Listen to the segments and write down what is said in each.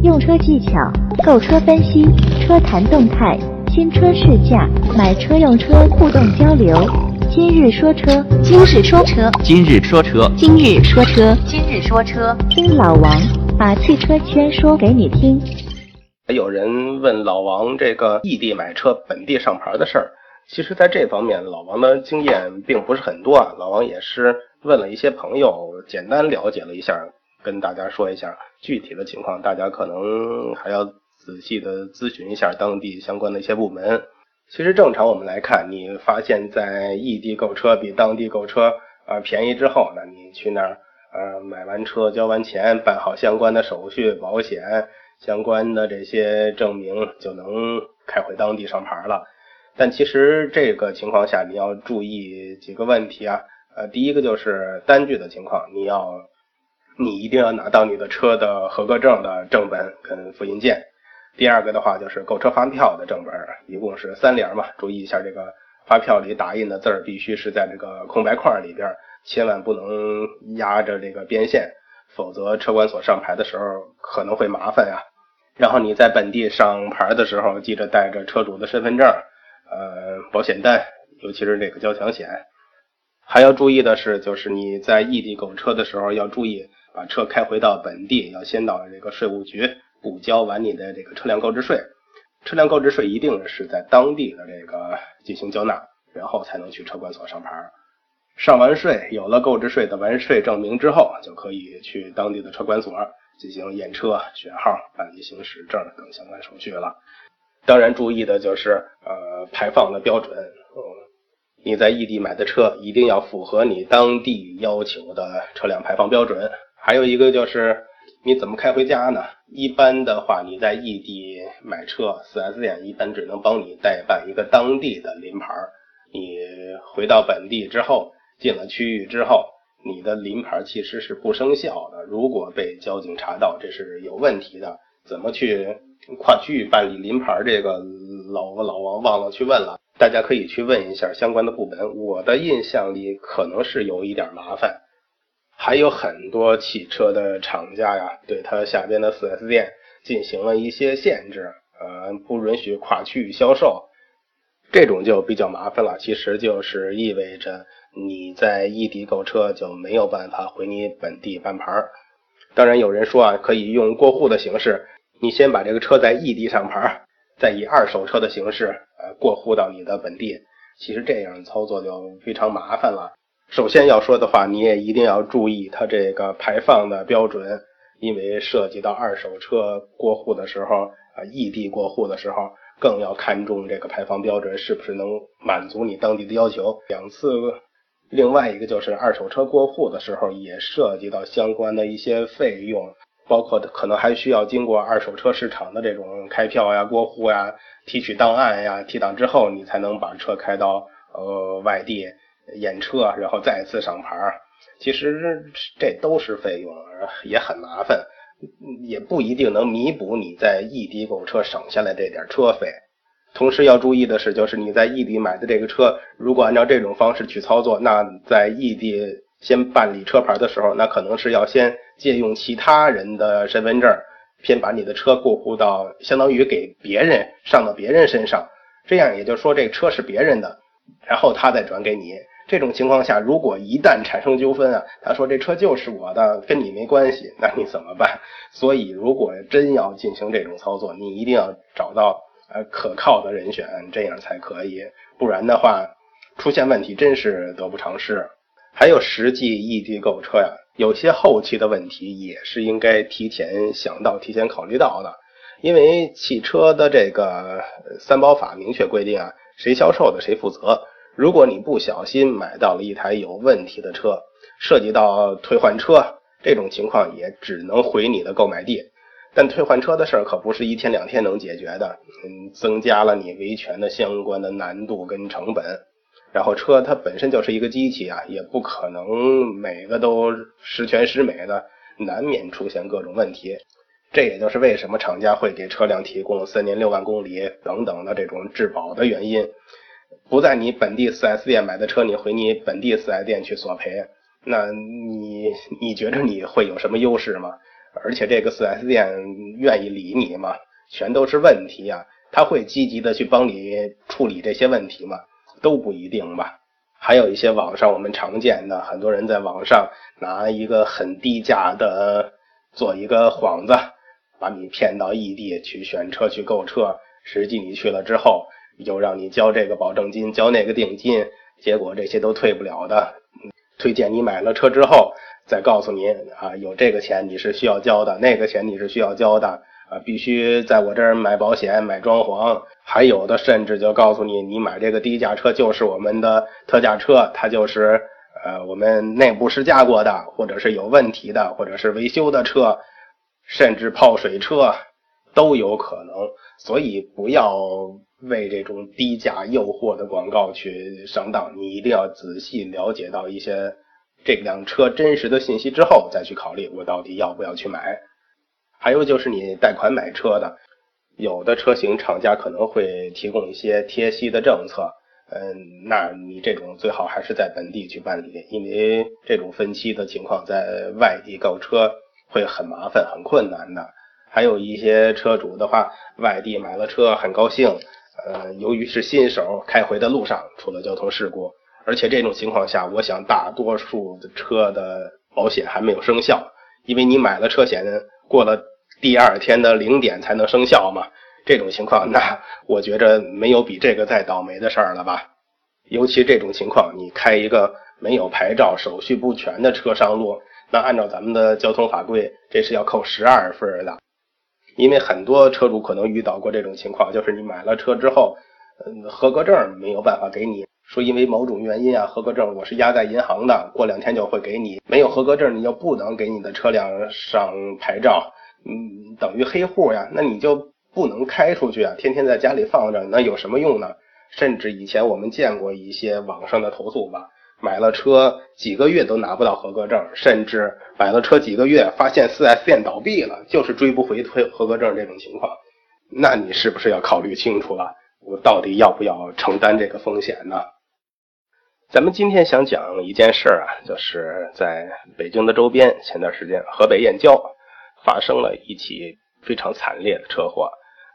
用车技巧、购车分析、车谈动态、新车试驾、买车用车互动交流。今日说车，今日说车，今日说车，今日说车，今日说车，听老王把汽车圈说给你听。有人问老王这个异地买车、本地上牌的事儿，其实在这方面老王的经验并不是很多啊。老王也是问了一些朋友，简单了解了一下，跟大家说一下具体的情况，大家可能还要仔细的咨询一下当地相关的一些部门。其实正常我们来看，你发现在异地购车比当地购车啊便宜之后，那你去那儿呃买完车交完钱，办好相关的手续、保险相关的这些证明，就能开回当地上牌了。但其实这个情况下，你要注意几个问题啊。呃，第一个就是单据的情况，你要你一定要拿到你的车的合格证的正本跟复印件。第二个的话就是购车发票的正本，一共是三联嘛。注意一下，这个发票里打印的字儿必须是在这个空白框里边，千万不能压着这个边线，否则车管所上牌的时候可能会麻烦呀。然后你在本地上牌的时候，记着带着车主的身份证、呃保险单，尤其是这个交强险。还要注意的是，就是你在异地购车的时候，要注意把车开回到本地，要先到这个税务局。补交完你的这个车辆购置税，车辆购置税一定是在当地的这个进行交纳，然后才能去车管所上牌。上完税，有了购置税的完税证明之后，就可以去当地的车管所进行验车、选号、办理行驶证等相关手续了。当然，注意的就是呃排放的标准，嗯，你在异地买的车一定要符合你当地要求的车辆排放标准。还有一个就是你怎么开回家呢？一般的话，你在异地买车，4S 店一般只能帮你代办一个当地的临牌。你回到本地之后，进了区域之后，你的临牌其实是不生效的。如果被交警查到，这是有问题的。怎么去跨区域办理临牌？这个老老王忘了去问了，大家可以去问一下相关的部门。我的印象里可能是有一点麻烦。还有很多汽车的厂家呀，对他下边的 4S 店进行了一些限制，呃，不允许跨区域销售，这种就比较麻烦了。其实就是意味着你在异地购车就没有办法回你本地办牌。当然有人说啊，可以用过户的形式，你先把这个车在异地上牌，再以二手车的形式呃过户到你的本地。其实这样操作就非常麻烦了。首先要说的话，你也一定要注意它这个排放的标准，因为涉及到二手车过户的时候啊，异地过户的时候，更要看重这个排放标准是不是能满足你当地的要求。两次，另外一个就是二手车过户的时候，也涉及到相关的一些费用，包括可能还需要经过二手车市场的这种开票呀、过户呀、提取档案呀，提档之后，你才能把车开到呃外地。验车，然后再次上牌，其实这都是费用，也很麻烦，也不一定能弥补你在异地购车省下来这点车费。同时要注意的是，就是你在异地买的这个车，如果按照这种方式去操作，那在异地先办理车牌的时候，那可能是要先借用其他人的身份证，先把你的车过户到，相当于给别人上到别人身上，这样也就说这车是别人的，然后他再转给你。这种情况下，如果一旦产生纠纷啊，他说这车就是我的，跟你没关系，那你怎么办？所以，如果真要进行这种操作，你一定要找到呃可靠的人选，这样才可以，不然的话，出现问题真是得不偿失。还有实际异地购车呀，有些后期的问题也是应该提前想到、提前考虑到的，因为汽车的这个三包法明确规定啊，谁销售的谁负责。如果你不小心买到了一台有问题的车，涉及到退换车这种情况，也只能回你的购买地。但退换车的事儿可不是一天两天能解决的，嗯，增加了你维权的相关的难度跟成本。然后车它本身就是一个机器啊，也不可能每个都十全十美的，难免出现各种问题。这也就是为什么厂家会给车辆提供三年六万公里等等的这种质保的原因。不在你本地 4S 店买的车，你回你本地 4S 店去索赔，那你你觉着你会有什么优势吗？而且这个 4S 店愿意理你吗？全都是问题啊！他会积极的去帮你处理这些问题吗？都不一定吧。还有一些网上我们常见的，很多人在网上拿一个很低价的做一个幌子，把你骗到异地去选车去购车，实际你去了之后，又让你交这个保证金，交那个定金，结果这些都退不了的。推荐你买了车之后，再告诉你啊，有这个钱你是需要交的，那个钱你是需要交的。啊，必须在我这儿买保险、买装潢，还有的甚至就告诉你，你买这个低价车就是我们的特价车，它就是呃我们内部试驾过的，或者是有问题的，或者是维修的车，甚至泡水车都有可能。所以不要为这种低价诱惑的广告去上当，你一定要仔细了解到一些这辆车真实的信息之后，再去考虑我到底要不要去买。还有就是你贷款买车的，有的车型厂家可能会提供一些贴息的政策，嗯，那你这种最好还是在本地去办理，因为这种分期的情况在外地购车会很麻烦、很困难的。还有一些车主的话，外地买了车很高兴，呃，由于是新手，开回的路上出了交通事故，而且这种情况下，我想大多数的车的保险还没有生效，因为你买了车险。过了第二天的零点才能生效嘛？这种情况，那我觉着没有比这个再倒霉的事儿了吧？尤其这种情况，你开一个没有牌照、手续不全的车上路，那按照咱们的交通法规，这是要扣十二分的。因为很多车主可能遇到过这种情况，就是你买了车之后，嗯，合格证没有办法给你。说因为某种原因啊，合格证我是压在银行的，过两天就会给你。没有合格证，你就不能给你的车辆上牌照，嗯，等于黑户呀。那你就不能开出去啊，天天在家里放着，那有什么用呢？甚至以前我们见过一些网上的投诉吧，买了车几个月都拿不到合格证，甚至买了车几个月发现 4S 店倒闭了，就是追不回退合格证这种情况，那你是不是要考虑清楚了？我到底要不要承担这个风险呢？咱们今天想讲一件事儿啊，就是在北京的周边，前段时间河北燕郊发生了一起非常惨烈的车祸，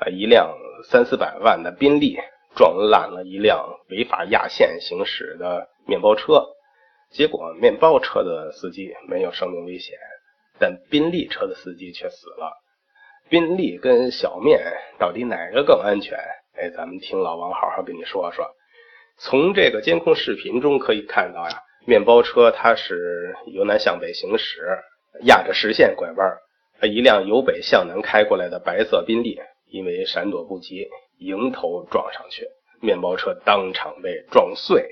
啊，一辆三四百万的宾利撞烂了一辆违法压线行驶的面包车，结果面包车的司机没有生命危险，但宾利车的司机却死了。宾利跟小面到底哪个更安全？哎，咱们听老王好好跟你说说。从这个监控视频中可以看到呀，面包车它是由南向北行驶，压着实线拐弯，一辆由北向南开过来的白色宾利，因为闪躲不及，迎头撞上去，面包车当场被撞碎。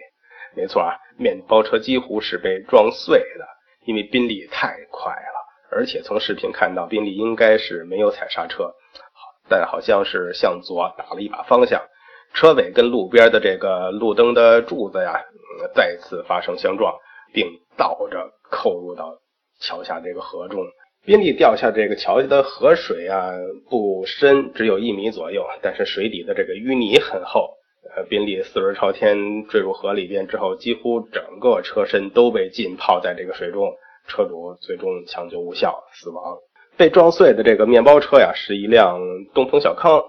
没错啊，面包车几乎是被撞碎的，因为宾利太快了，而且从视频看到宾利应该是没有踩刹车，但好像是向左打了一把方向。车尾跟路边的这个路灯的柱子呀，再次发生相撞，并倒着扣入到桥下这个河中。宾利掉下这个桥下的河水啊，不深，只有一米左右，但是水底的这个淤泥很厚。呃，宾利四轮朝天坠入河里边之后，几乎整个车身都被浸泡在这个水中，车主最终抢救无效死亡。被撞碎的这个面包车呀，是一辆东风小康。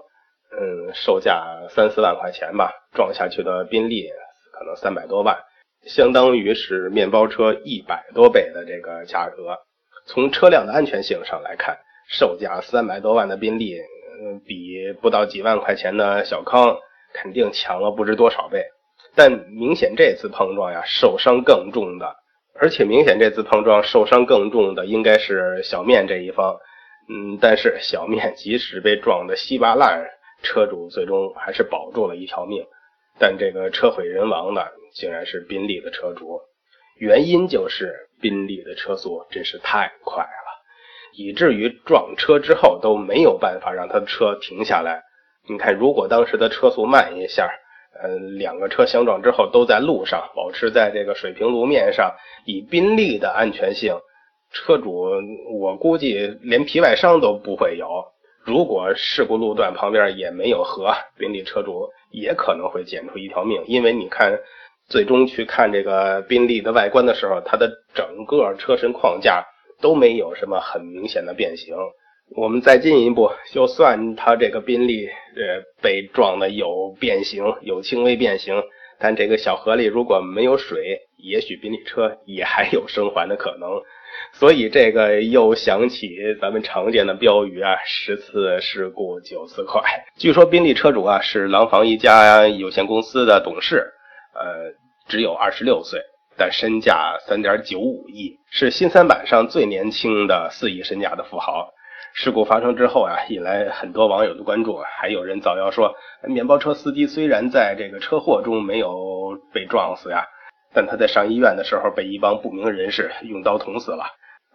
嗯，售价三四万块钱吧，撞下去的宾利可能三百多万，相当于是面包车一百多倍的这个价格。从车辆的安全性上来看，售价三百多万的宾利，嗯，比不到几万块钱的小康肯定强了不知多少倍。但明显这次碰撞呀，受伤更重的，而且明显这次碰撞受伤更重的应该是小面这一方。嗯，但是小面即使被撞得稀巴烂。车主最终还是保住了一条命，但这个车毁人亡的竟然是宾利的车主，原因就是宾利的车速真是太快了，以至于撞车之后都没有办法让他的车停下来。你看，如果当时的车速慢一下，呃，两个车相撞之后都在路上，保持在这个水平路面上，以宾利的安全性，车主我估计连皮外伤都不会有。如果事故路段旁边也没有河，宾利车主也可能会捡出一条命。因为你看，最终去看这个宾利的外观的时候，它的整个车身框架都没有什么很明显的变形。我们再进一步，就算它这个宾利呃被撞的有变形，有轻微变形，但这个小河里如果没有水，也许宾利车也还有生还的可能。所以这个又想起咱们常见的标语啊：十次事故九次快。据说宾利车主啊是廊坊一家有限公司的董事，呃，只有二十六岁，但身价三点九五亿，是新三板上最年轻的四亿身价的富豪。事故发生之后啊，引来很多网友的关注，还有人造谣说，面包车司机虽然在这个车祸中没有被撞死呀，但他在上医院的时候被一帮不明人士用刀捅死了。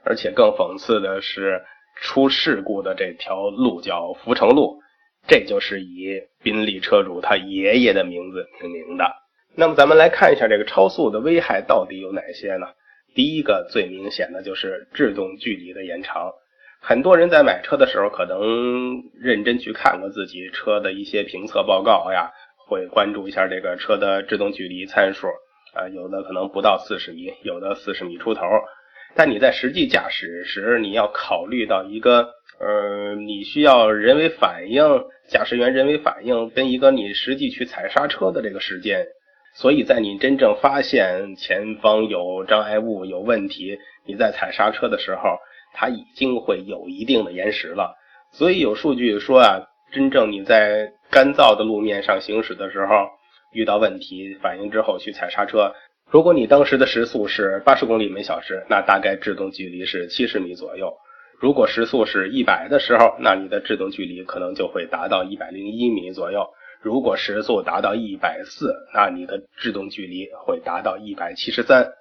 而且更讽刺的是，出事故的这条路叫福成路，这就是以宾利车主他爷爷的名字命名的。那么咱们来看一下这个超速的危害到底有哪些呢？第一个最明显的就是制动距离的延长。很多人在买车的时候，可能认真去看过自己车的一些评测报告呀，会关注一下这个车的制动距离参数啊，有的可能不到四十米，有的四十米出头。但你在实际驾驶时，你要考虑到一个，呃，你需要人为反应，驾驶员人为反应跟一个你实际去踩刹车的这个时间。所以在你真正发现前方有障碍物、有问题，你在踩刹车的时候。它已经会有一定的延时了，所以有数据说啊，真正你在干燥的路面上行驶的时候遇到问题，反应之后去踩刹车，如果你当时的时速是八十公里每小时，那大概制动距离是七十米左右；如果时速是一百的时候，那你的制动距离可能就会达到一百零一米左右；如果时速达到一百四，那你的制动距离会达到一百七十三。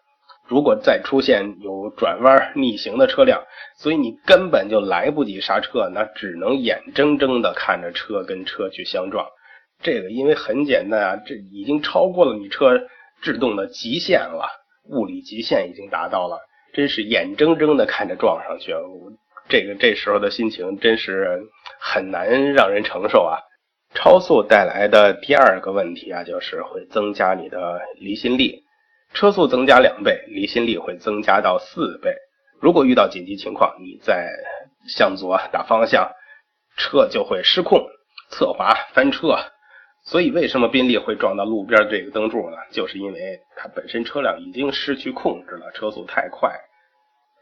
如果再出现有转弯逆行的车辆，所以你根本就来不及刹车，那只能眼睁睁的看着车跟车去相撞。这个因为很简单啊，这已经超过了你车制动的极限了，物理极限已经达到了，真是眼睁睁的看着撞上去，这个这时候的心情真是很难让人承受啊。超速带来的第二个问题啊，就是会增加你的离心力。车速增加两倍，离心力会增加到四倍。如果遇到紧急情况，你在向左打方向，车就会失控侧滑翻车。所以，为什么宾利会撞到路边这个灯柱呢？就是因为它本身车辆已经失去控制了，车速太快，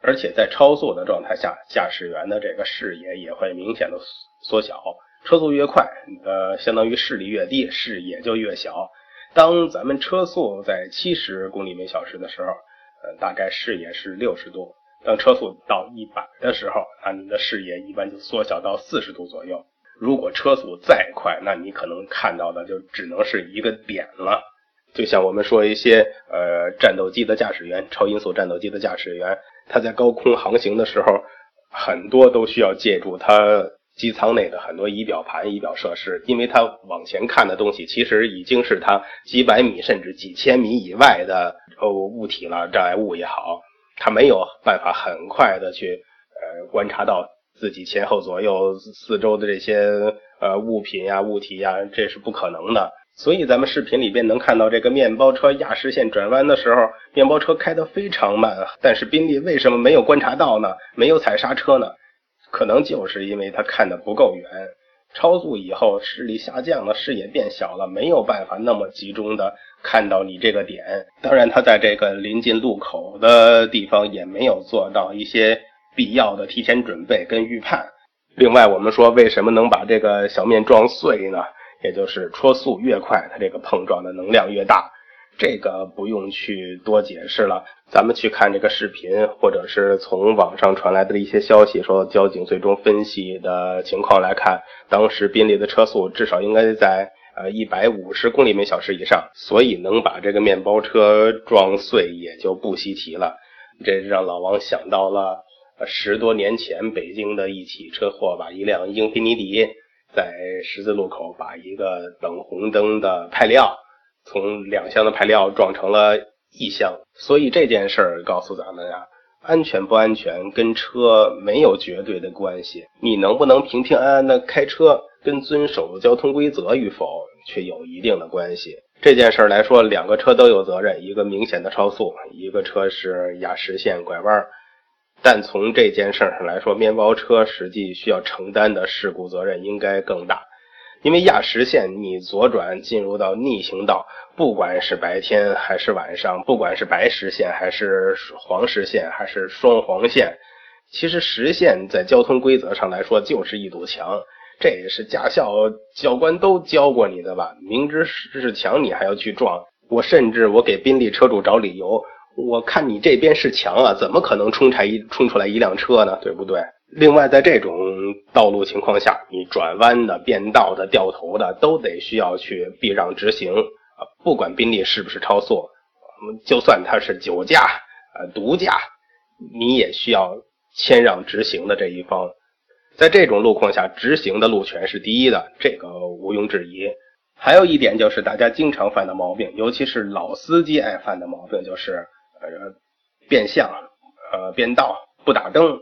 而且在超速的状态下，驾驶员的这个视野也会明显的缩小。车速越快，你的相当于视力越低，视野就越小。当咱们车速在七十公里每小时的时候，呃，大概视野是六十度。当车速到一百的时候，那你的视野一般就缩小到四十度左右。如果车速再快，那你可能看到的就只能是一个点了。就像我们说一些呃战斗机的驾驶员，超音速战斗机的驾驶员，他在高空航行的时候，很多都需要借助他。机舱内的很多仪表盘、仪表设施，因为它往前看的东西，其实已经是它几百米甚至几千米以外的呃物体了，障碍物也好，它没有办法很快的去呃观察到自己前后左右四周的这些呃物品呀、物体呀，这是不可能的。所以咱们视频里边能看到这个面包车压实线转弯的时候，面包车开得非常慢，但是宾利为什么没有观察到呢？没有踩刹车呢？可能就是因为他看的不够远，超速以后视力下降了，视野变小了，没有办法那么集中的看到你这个点。当然，他在这个临近路口的地方也没有做到一些必要的提前准备跟预判。另外，我们说为什么能把这个小面撞碎呢？也就是车速越快，它这个碰撞的能量越大。这个不用去多解释了，咱们去看这个视频，或者是从网上传来的一些消息，说交警最终分析的情况来看，当时宾利的车速至少应该在呃一百五十公里每小时以上，所以能把这个面包车撞碎也就不稀奇了。这让老王想到了十多年前北京的一起车祸吧，一辆英菲尼迪在十字路口把一个等红灯的派利奥。从两厢的排料撞成了一箱，所以这件事儿告诉咱们呀，安全不安全跟车没有绝对的关系，你能不能平平安安的开车，跟遵守交通规则与否却有一定的关系。这件事儿来说，两个车都有责任，一个明显的超速，一个车是压实线拐弯。但从这件事上来说，面包车实际需要承担的事故责任应该更大。因为压实线，你左转进入到逆行道，不管是白天还是晚上，不管是白实线还是黄实线还是双黄线，其实实线在交通规则上来说就是一堵墙。这也是驾校教官都教过你的吧？明知是墙，你还要去撞。我甚至我给宾利车主找理由，我看你这边是墙啊，怎么可能冲出一冲出来一辆车呢？对不对？另外，在这种道路情况下，你转弯的、变道的、掉头的，都得需要去避让直行啊。不管宾利是不是超速，就算他是酒驾、呃毒驾，你也需要谦让直行的这一方。在这种路况下，直行的路权是第一的，这个毋庸置疑。还有一点就是大家经常犯的毛病，尤其是老司机爱犯的毛病，就是呃变向、呃变道不打灯。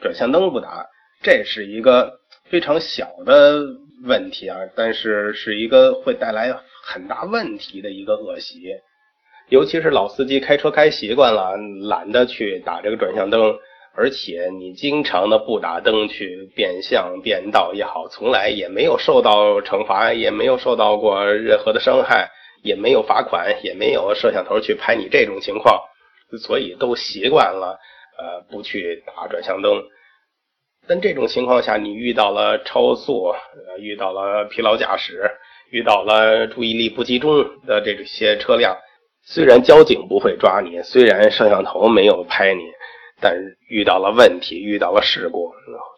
转向灯不打，这是一个非常小的问题啊，但是是一个会带来很大问题的一个恶习。尤其是老司机开车开习惯了，懒得去打这个转向灯，而且你经常的不打灯去变向变道也好，从来也没有受到惩罚，也没有受到过任何的伤害，也没有罚款，也没有摄像头去拍你这种情况，所以都习惯了，呃，不去打转向灯。但这种情况下，你遇到了超速，呃，遇到了疲劳驾驶，遇到了注意力不集中的这些车辆，虽然交警不会抓你，虽然摄像头没有拍你，但遇到了问题，遇到了事故，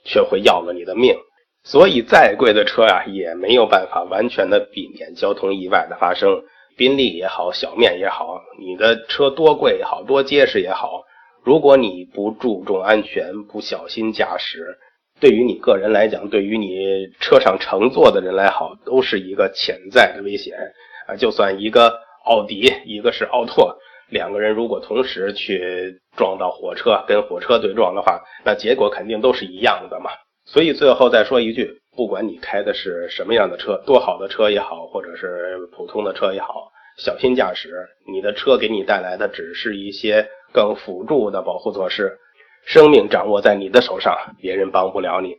却会要了你的命。所以，再贵的车呀，也没有办法完全的避免交通意外的发生。宾利也好，小面也好，你的车多贵也好，多结实也好。如果你不注重安全，不小心驾驶，对于你个人来讲，对于你车上乘坐的人来好，都是一个潜在的危险啊！就算一个奥迪，一个是奥拓，两个人如果同时去撞到火车，跟火车对撞的话，那结果肯定都是一样的嘛。所以最后再说一句，不管你开的是什么样的车，多好的车也好，或者是普通的车也好。小心驾驶，你的车给你带来的只是一些更辅助的保护措施。生命掌握在你的手上，别人帮不了你。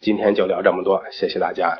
今天就聊这么多，谢谢大家。